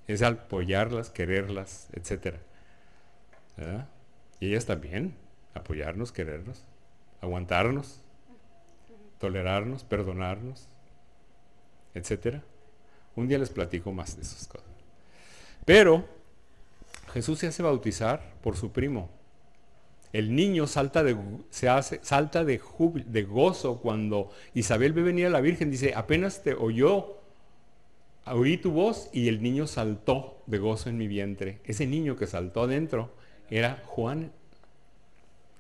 Es apoyarlas, quererlas, etc. ¿verdad? Y ellas también, apoyarnos, querernos, aguantarnos, tolerarnos, perdonarnos, etc. Un día les platico más de esas cosas. Pero Jesús se hace bautizar por su primo. El niño salta de, se hace, salta de, de gozo cuando Isabel ve venir a la Virgen. Dice, apenas te oyó, oí tu voz y el niño saltó de gozo en mi vientre. Ese niño que saltó adentro era Juan,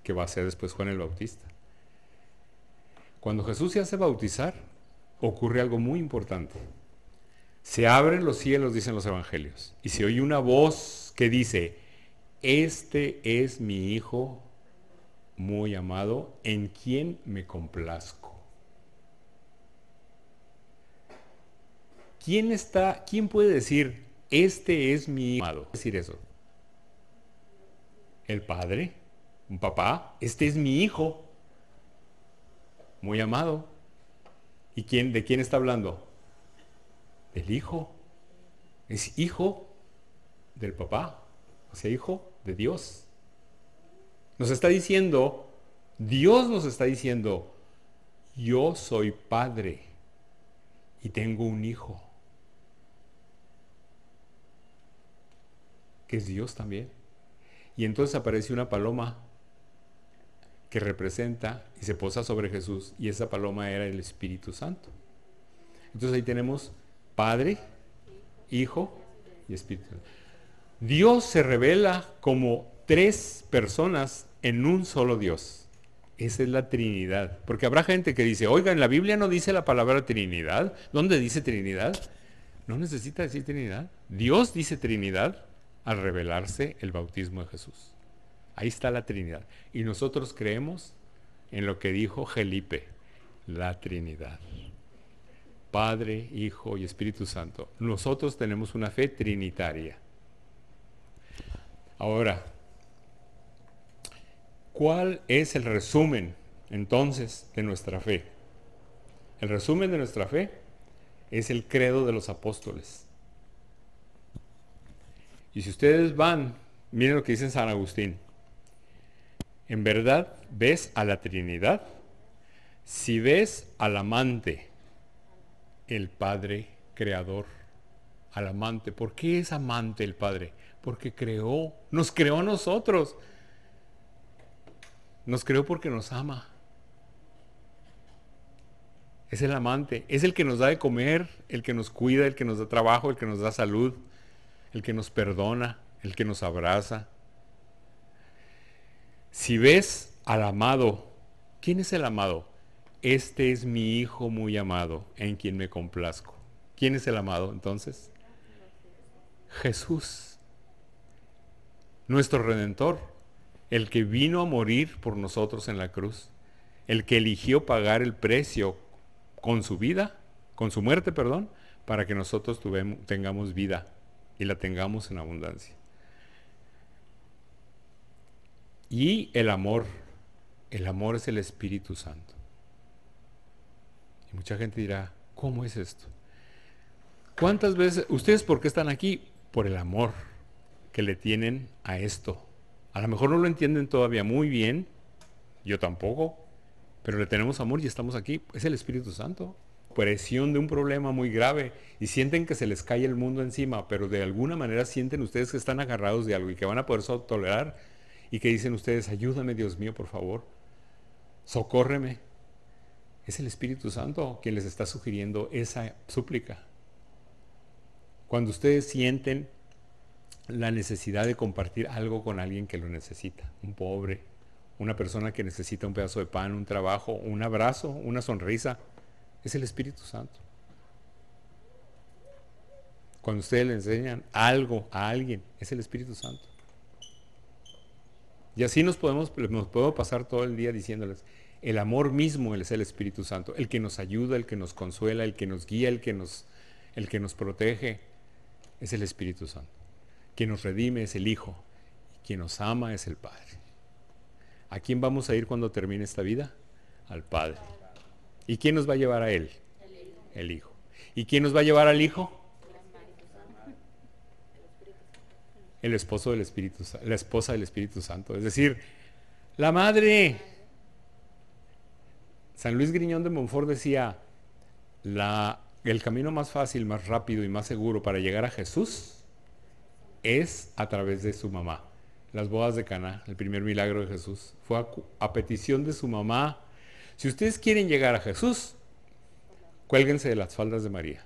que va a ser después Juan el Bautista. Cuando Jesús se hace bautizar, ocurre algo muy importante. Se abren los cielos, dicen los evangelios, y se oye una voz que dice, este es mi Hijo muy amado, en quien me complazco. ¿Quién está, quién puede decir, este es mi amado? Decir eso. El padre, un papá, este es mi hijo, muy amado. ¿Y quién, de quién está hablando? Del hijo. Es hijo del papá, o sea, hijo de Dios. Nos está diciendo, Dios nos está diciendo, yo soy padre y tengo un hijo, que es Dios también. Y entonces aparece una paloma que representa y se posa sobre Jesús y esa paloma era el Espíritu Santo. Entonces ahí tenemos Padre, Hijo y Espíritu Santo. Dios se revela como tres personas en un solo Dios. Esa es la Trinidad. Porque habrá gente que dice, oiga, en la Biblia no dice la palabra Trinidad. ¿Dónde dice Trinidad? No necesita decir Trinidad. Dios dice Trinidad al revelarse el bautismo de Jesús. Ahí está la Trinidad. Y nosotros creemos en lo que dijo Felipe, la Trinidad. Padre, Hijo y Espíritu Santo. Nosotros tenemos una fe trinitaria. Ahora, ¿cuál es el resumen entonces de nuestra fe? El resumen de nuestra fe es el credo de los apóstoles. Y si ustedes van, miren lo que dice San Agustín. En verdad ves a la Trinidad si ves al amante, el Padre Creador, al amante. ¿Por qué es amante el Padre? Porque creó, nos creó a nosotros. Nos creó porque nos ama. Es el amante, es el que nos da de comer, el que nos cuida, el que nos da trabajo, el que nos da salud, el que nos perdona, el que nos abraza, si ves al amado, ¿quién es el amado? Este es mi Hijo muy amado, en quien me complazco. ¿Quién es el amado entonces? Jesús, nuestro redentor, el que vino a morir por nosotros en la cruz, el que eligió pagar el precio con su vida, con su muerte, perdón, para que nosotros tengamos vida y la tengamos en abundancia. Y el amor. El amor es el Espíritu Santo. Y mucha gente dirá, ¿cómo es esto? ¿Cuántas veces, ustedes por qué están aquí? Por el amor que le tienen a esto. A lo mejor no lo entienden todavía muy bien, yo tampoco, pero le tenemos amor y estamos aquí. Es el Espíritu Santo. Presión de un problema muy grave y sienten que se les cae el mundo encima, pero de alguna manera sienten ustedes que están agarrados de algo y que van a poder tolerar y que dicen ustedes, ayúdame Dios mío, por favor, socórreme. Es el Espíritu Santo quien les está sugiriendo esa súplica. Cuando ustedes sienten la necesidad de compartir algo con alguien que lo necesita, un pobre, una persona que necesita un pedazo de pan, un trabajo, un abrazo, una sonrisa, es el Espíritu Santo. Cuando ustedes le enseñan algo a alguien, es el Espíritu Santo. Y así nos podemos, nos pasar todo el día diciéndoles, El amor mismo es el Espíritu Santo, el que nos ayuda, el que nos consuela, el que nos guía, el que nos, el que nos protege, es el Espíritu Santo. Quien nos redime es el Hijo, quien nos ama es el Padre. ¿A quién vamos a ir cuando termine esta vida? Al Padre. ¿Y quién nos va a llevar a Él? El Hijo. ¿Y quién nos va a llevar al Hijo? El esposo del Espíritu la esposa del Espíritu Santo. Es decir, la madre. San Luis Griñón de Montfort decía, la, el camino más fácil, más rápido y más seguro para llegar a Jesús es a través de su mamá. Las bodas de Cana, el primer milagro de Jesús, fue a, a petición de su mamá. Si ustedes quieren llegar a Jesús, cuélguense de las faldas de María.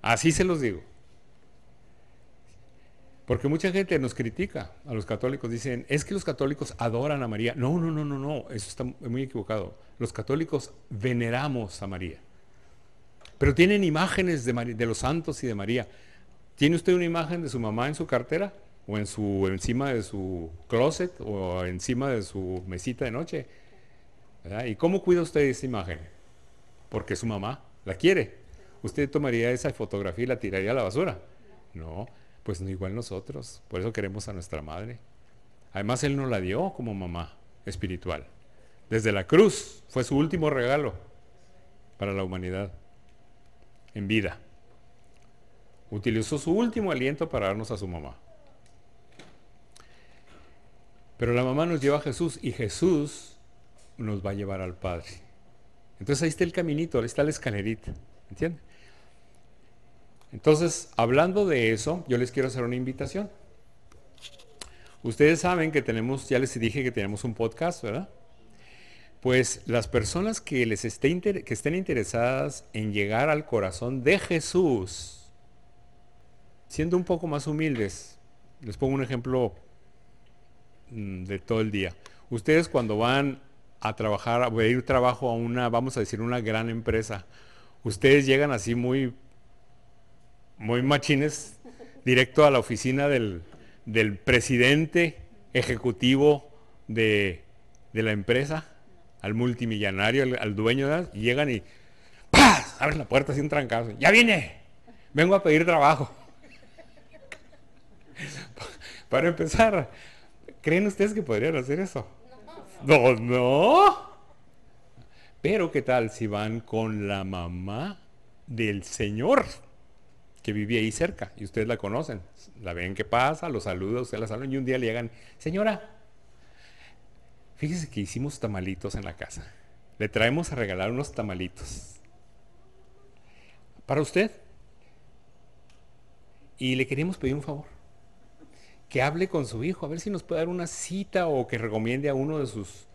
Así se los digo. Porque mucha gente nos critica a los católicos, dicen, es que los católicos adoran a María. No, no, no, no, no, eso está muy equivocado. Los católicos veneramos a María. Pero tienen imágenes de, los santos y de María. ¿Tiene usted una imagen de su mamá en su cartera? ¿O en su, encima de su closet? ¿O encima de su mesita de noche? ¿Y cómo cuida usted esa imagen? Porque su mamá la quiere. ¿Usted tomaría esa fotografía y la tiraría a la basura? No pues no igual nosotros, por eso queremos a nuestra madre. Además, Él nos la dio como mamá espiritual. Desde la cruz fue su último regalo para la humanidad en vida. Utilizó su último aliento para darnos a su mamá. Pero la mamá nos lleva a Jesús y Jesús nos va a llevar al Padre. Entonces ahí está el caminito, ahí está la escalerita. ¿Entiendes? Entonces, hablando de eso, yo les quiero hacer una invitación. Ustedes saben que tenemos, ya les dije que tenemos un podcast, ¿verdad? Pues las personas que les estén, interesadas en llegar al corazón de Jesús, siendo un poco más humildes, les pongo un ejemplo mm, de todo el día. Ustedes cuando van a trabajar, a ir trabajo a una, vamos a decir, una gran empresa, ustedes llegan así muy muy machines, directo a la oficina del, presidente ejecutivo de, la empresa, al multimillonario, al, dueño, y llegan y ¡paz! abren la puerta sin trancazo. ¡Ya viene! Vengo a pedir trabajo. Para empezar, ¿creen ustedes que podrían hacer eso? No, no. Pero ¿qué tal si van con la mamá del Señor? Que vivía ahí cerca y ustedes la conocen. La ven que pasa, los saluda, ustedes la saludan y un día le llegan, señora, fíjese que hicimos tamalitos en la casa. Le traemos a regalar unos tamalitos. Para usted. Y le queríamos pedir un favor. Que hable con su hijo, a ver si nos puede dar una cita o que recomiende a uno de sus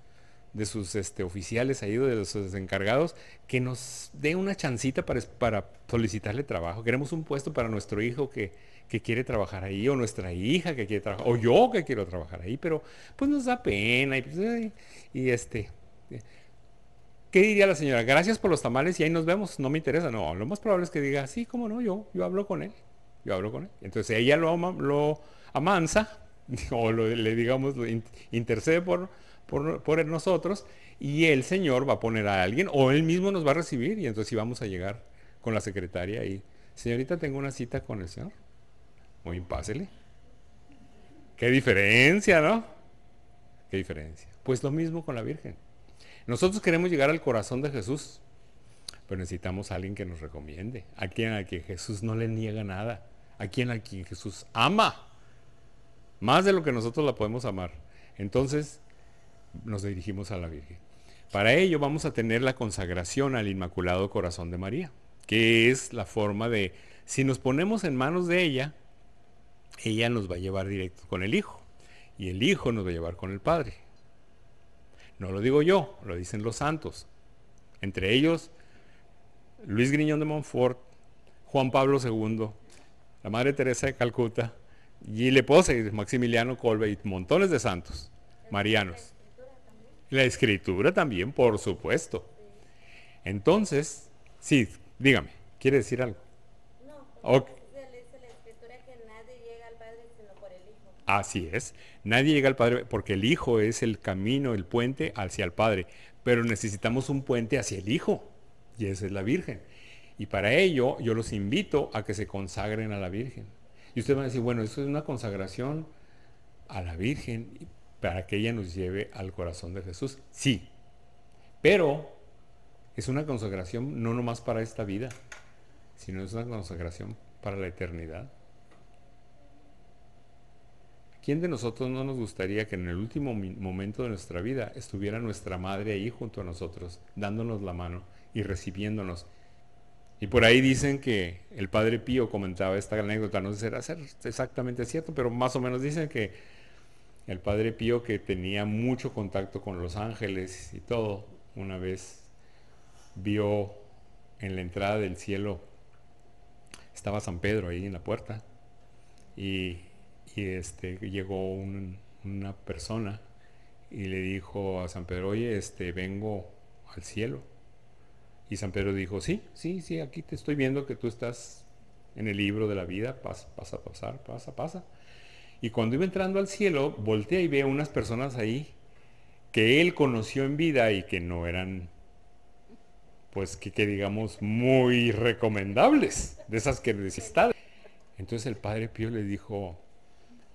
de sus este, oficiales ahí, de sus encargados, que nos dé una chancita para, para solicitarle trabajo. Queremos un puesto para nuestro hijo que, que quiere trabajar ahí, o nuestra hija que quiere trabajar, o yo que quiero trabajar ahí, pero pues nos da pena. Y, pues, y este, ¿qué diría la señora? Gracias por los tamales y ahí nos vemos, no me interesa. No, lo más probable es que diga, sí, cómo no, yo, yo hablo con él, yo hablo con él. Entonces ella lo, lo amansa, o le digamos, intercede por por, nosotros y el Señor va a poner a alguien o él mismo nos va a recibir y entonces vamos a llegar con la secretaria y, señorita, tengo una cita con el Señor. Muy pásele. Qué diferencia, ¿no? Qué diferencia. Pues lo mismo con la Virgen. Nosotros queremos llegar al corazón de Jesús, pero necesitamos a alguien que nos recomiende, a quien a quien Jesús no le niega nada, a quien a quien Jesús ama, más de lo que nosotros la podemos amar. Entonces, nos dirigimos a la Virgen. Para ello vamos a tener la consagración al Inmaculado Corazón de María, que es la forma de, si nos ponemos en manos de ella, ella nos va a llevar directo con el Hijo y el Hijo nos va a llevar con el Padre. No lo digo yo, lo dicen los santos. Entre ellos, Luis Griñón de Montfort, Juan Pablo II, la Madre Teresa de Calcuta, y le Maximiliano Colbe y montones de santos marianos. La escritura también, por supuesto. Entonces, sí, dígame, ¿quiere decir algo? No, dice la escritura que nadie llega al Padre sino por el Hijo. Así es, nadie llega al Padre porque el Hijo es el camino, el puente hacia el Padre. pero necesitamos un puente hacia el Hijo, y esa es la Virgen. Y para ello yo los invito a que se consagren a la Virgen. Y ustedes van a decir, bueno, eso es una consagración a la Virgen para que ella nos lleve al corazón de Jesús. Sí, pero es una consagración no nomás para esta vida, sino es una consagración para la eternidad. ¿Quién de nosotros no nos gustaría que en el último momento de nuestra vida estuviera nuestra madre ahí junto a nosotros, dándonos la mano y recibiéndonos? Y por ahí dicen que el padre Pío comentaba esta anécdota, no sé si era exactamente cierto, pero más o menos dicen que el padre Pío que tenía mucho contacto con los ángeles y todo, una vez vio en la entrada del cielo, estaba San Pedro ahí en la puerta y, este, llegó una persona y le dijo a San Pedro, oye, este, vengo al cielo. Y San Pedro dijo, sí, sí, sí, aquí te estoy viendo que tú estás en el libro de la vida, pasa, pasa, pasar, pasa, pasa. Y cuando iba entrando al cielo, voltea y ve a unas personas ahí que él conoció en vida y que no eran, pues que, digamos, muy recomendables, de esas que necesitaba. Entonces el padre Pío le dijo,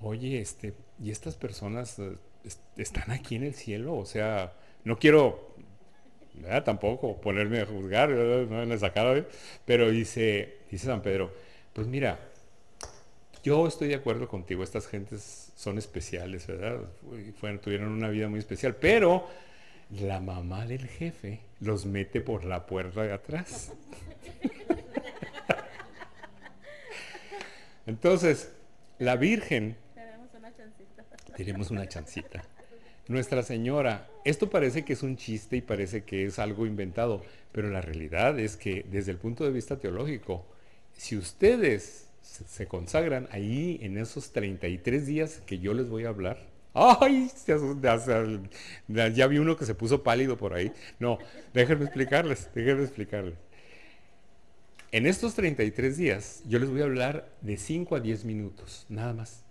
oye, este, ¿y estas personas eh, están aquí en el cielo? O sea, no quiero tampoco ponerme a juzgar, no en la pero dice, dice San Pedro, pues mira, yo estoy de acuerdo contigo, estas gentes son especiales, ¿verdad? Fueron, tuvieron una vida muy especial, pero la mamá del jefe los mete por la puerta de atrás. Entonces, la Virgen... Tenemos una chancita. Tenemos una chancita. Nuestra Señora, esto parece que es un chiste y parece que es algo inventado, pero la realidad es que desde el punto de vista teológico, si ustedes se consagran ahí en esos 33 días que yo les voy a hablar. ¡Ay! Ya vi uno que se puso pálido por ahí. No, déjenme explicarles, déjenme explicarles. En estos 33 días yo les voy a hablar de 5 a 10 minutos, nada más.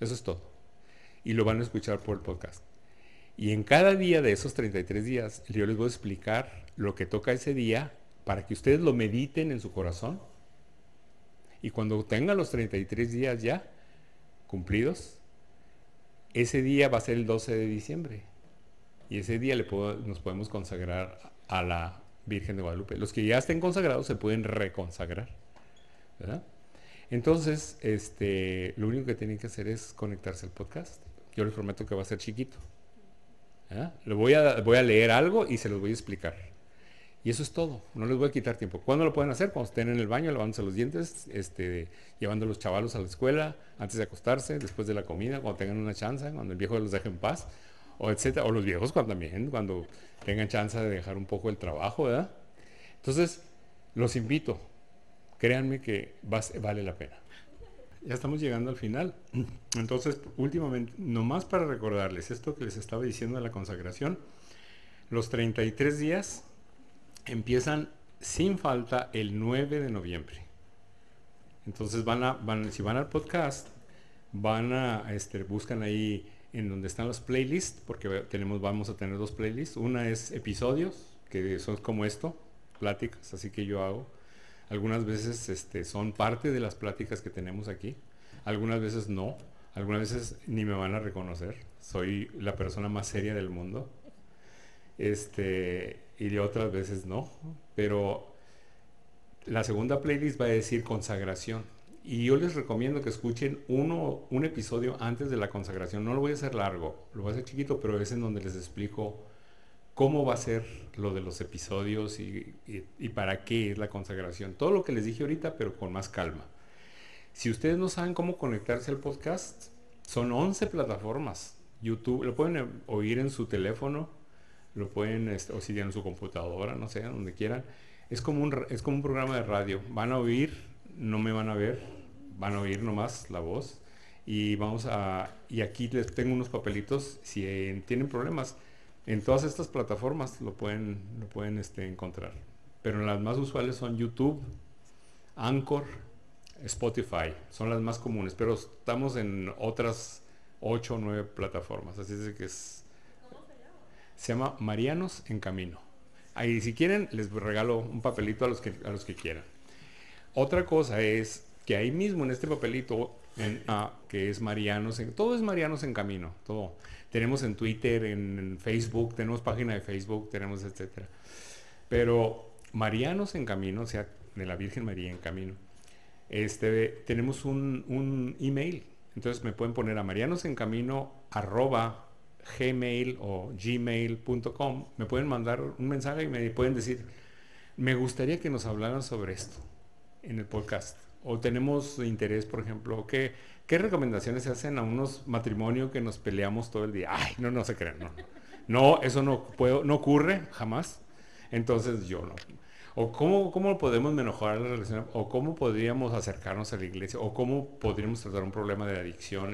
Eso es todo. Y lo van a escuchar por el podcast. Y en cada día de esos 33 días yo les voy a explicar lo que toca ese día para que ustedes lo mediten en su corazón y cuando tenga los 33 días ya cumplidos, ese día va a ser el 12 de diciembre. Y ese día le nos podemos consagrar a la Virgen de Guadalupe. Los que ya estén consagrados se pueden reconsagrar. Entonces, este, lo único que tienen que hacer es conectarse al podcast. Yo les prometo que va a ser chiquito. Le voy a, voy a leer algo y se los voy a explicar. Y eso es todo, no les voy a quitar tiempo. ¿Cuándo lo pueden hacer? Cuando estén en el baño, lavándose los dientes, este, llevando a los chavalos a la escuela, antes de acostarse, después de la comida, cuando tengan una chance, cuando el viejo los deje en paz, o etcétera, o los viejos cuando también, cuando tengan chance de dejar un poco el trabajo, ¿verdad? Entonces, los invito, créanme que vale la pena. Ya estamos llegando al final. Entonces, últimamente, nomás para recordarles esto que les estaba diciendo de la consagración, los 33 días empiezan sin falta el 9 de noviembre. Entonces van a, van, si van al podcast, van a, este, buscan ahí en donde están los playlists, porque tenemos, vamos a tener dos playlists. Una es episodios, que son como esto, pláticas, así que yo hago. Algunas veces este, son parte de las pláticas que tenemos aquí, algunas veces no, algunas veces ni me van a reconocer. Soy la persona más seria del mundo. Este, y de otras veces no. Pero la segunda playlist va a decir consagración. Y yo les recomiendo que escuchen uno, un episodio antes de la consagración. No lo voy a hacer largo, lo voy a hacer chiquito, pero es en donde les explico cómo va a ser lo de los episodios y, y, para qué es la consagración. Todo lo que les dije ahorita, pero con más calma. Si ustedes no saben cómo conectarse al podcast, son 11 plataformas. YouTube, lo pueden oír en su teléfono, lo pueden, este, o si tienen su computadora, no sé, donde quieran. Es como, un, es como un programa de radio. Van a oír, no me van a ver, van a oír nomás la voz. Y vamos a, y aquí les tengo unos papelitos, si tienen problemas, en todas estas plataformas lo pueden, lo pueden este, encontrar. Pero las más usuales son YouTube, Anchor, Spotify, son las más comunes, pero estamos en otras 8 o 9 plataformas, así es que es Se llama Marianos en Camino. Ahí si quieren les regalo un papelito a los que, a los que quieran. Otra cosa es que ahí mismo en este papelito, ah, que es Marianos, en, todo es Marianos en Camino, todo. Tenemos en Twitter, en, Facebook, tenemos página de Facebook, tenemos etcétera. Pero Marianos en Camino, o sea, de la Virgen María en Camino, este, tenemos un, un email. Entonces me pueden poner a marianosencamino arroba gmail o gmail.com. Me pueden mandar un mensaje y me pueden decir, me gustaría que nos hablaran sobre esto en el podcast. O tenemos interés, por ejemplo, ¿qué, qué recomendaciones se hacen a unos matrimonios que nos peleamos todo el día? Ay, no, no se crean, no. No, eso no, puedo, no ocurre jamás. Entonces yo no. O cómo, cómo podemos mejorar la relación, o cómo podríamos acercarnos a la iglesia, o cómo podríamos tratar un problema de adicción,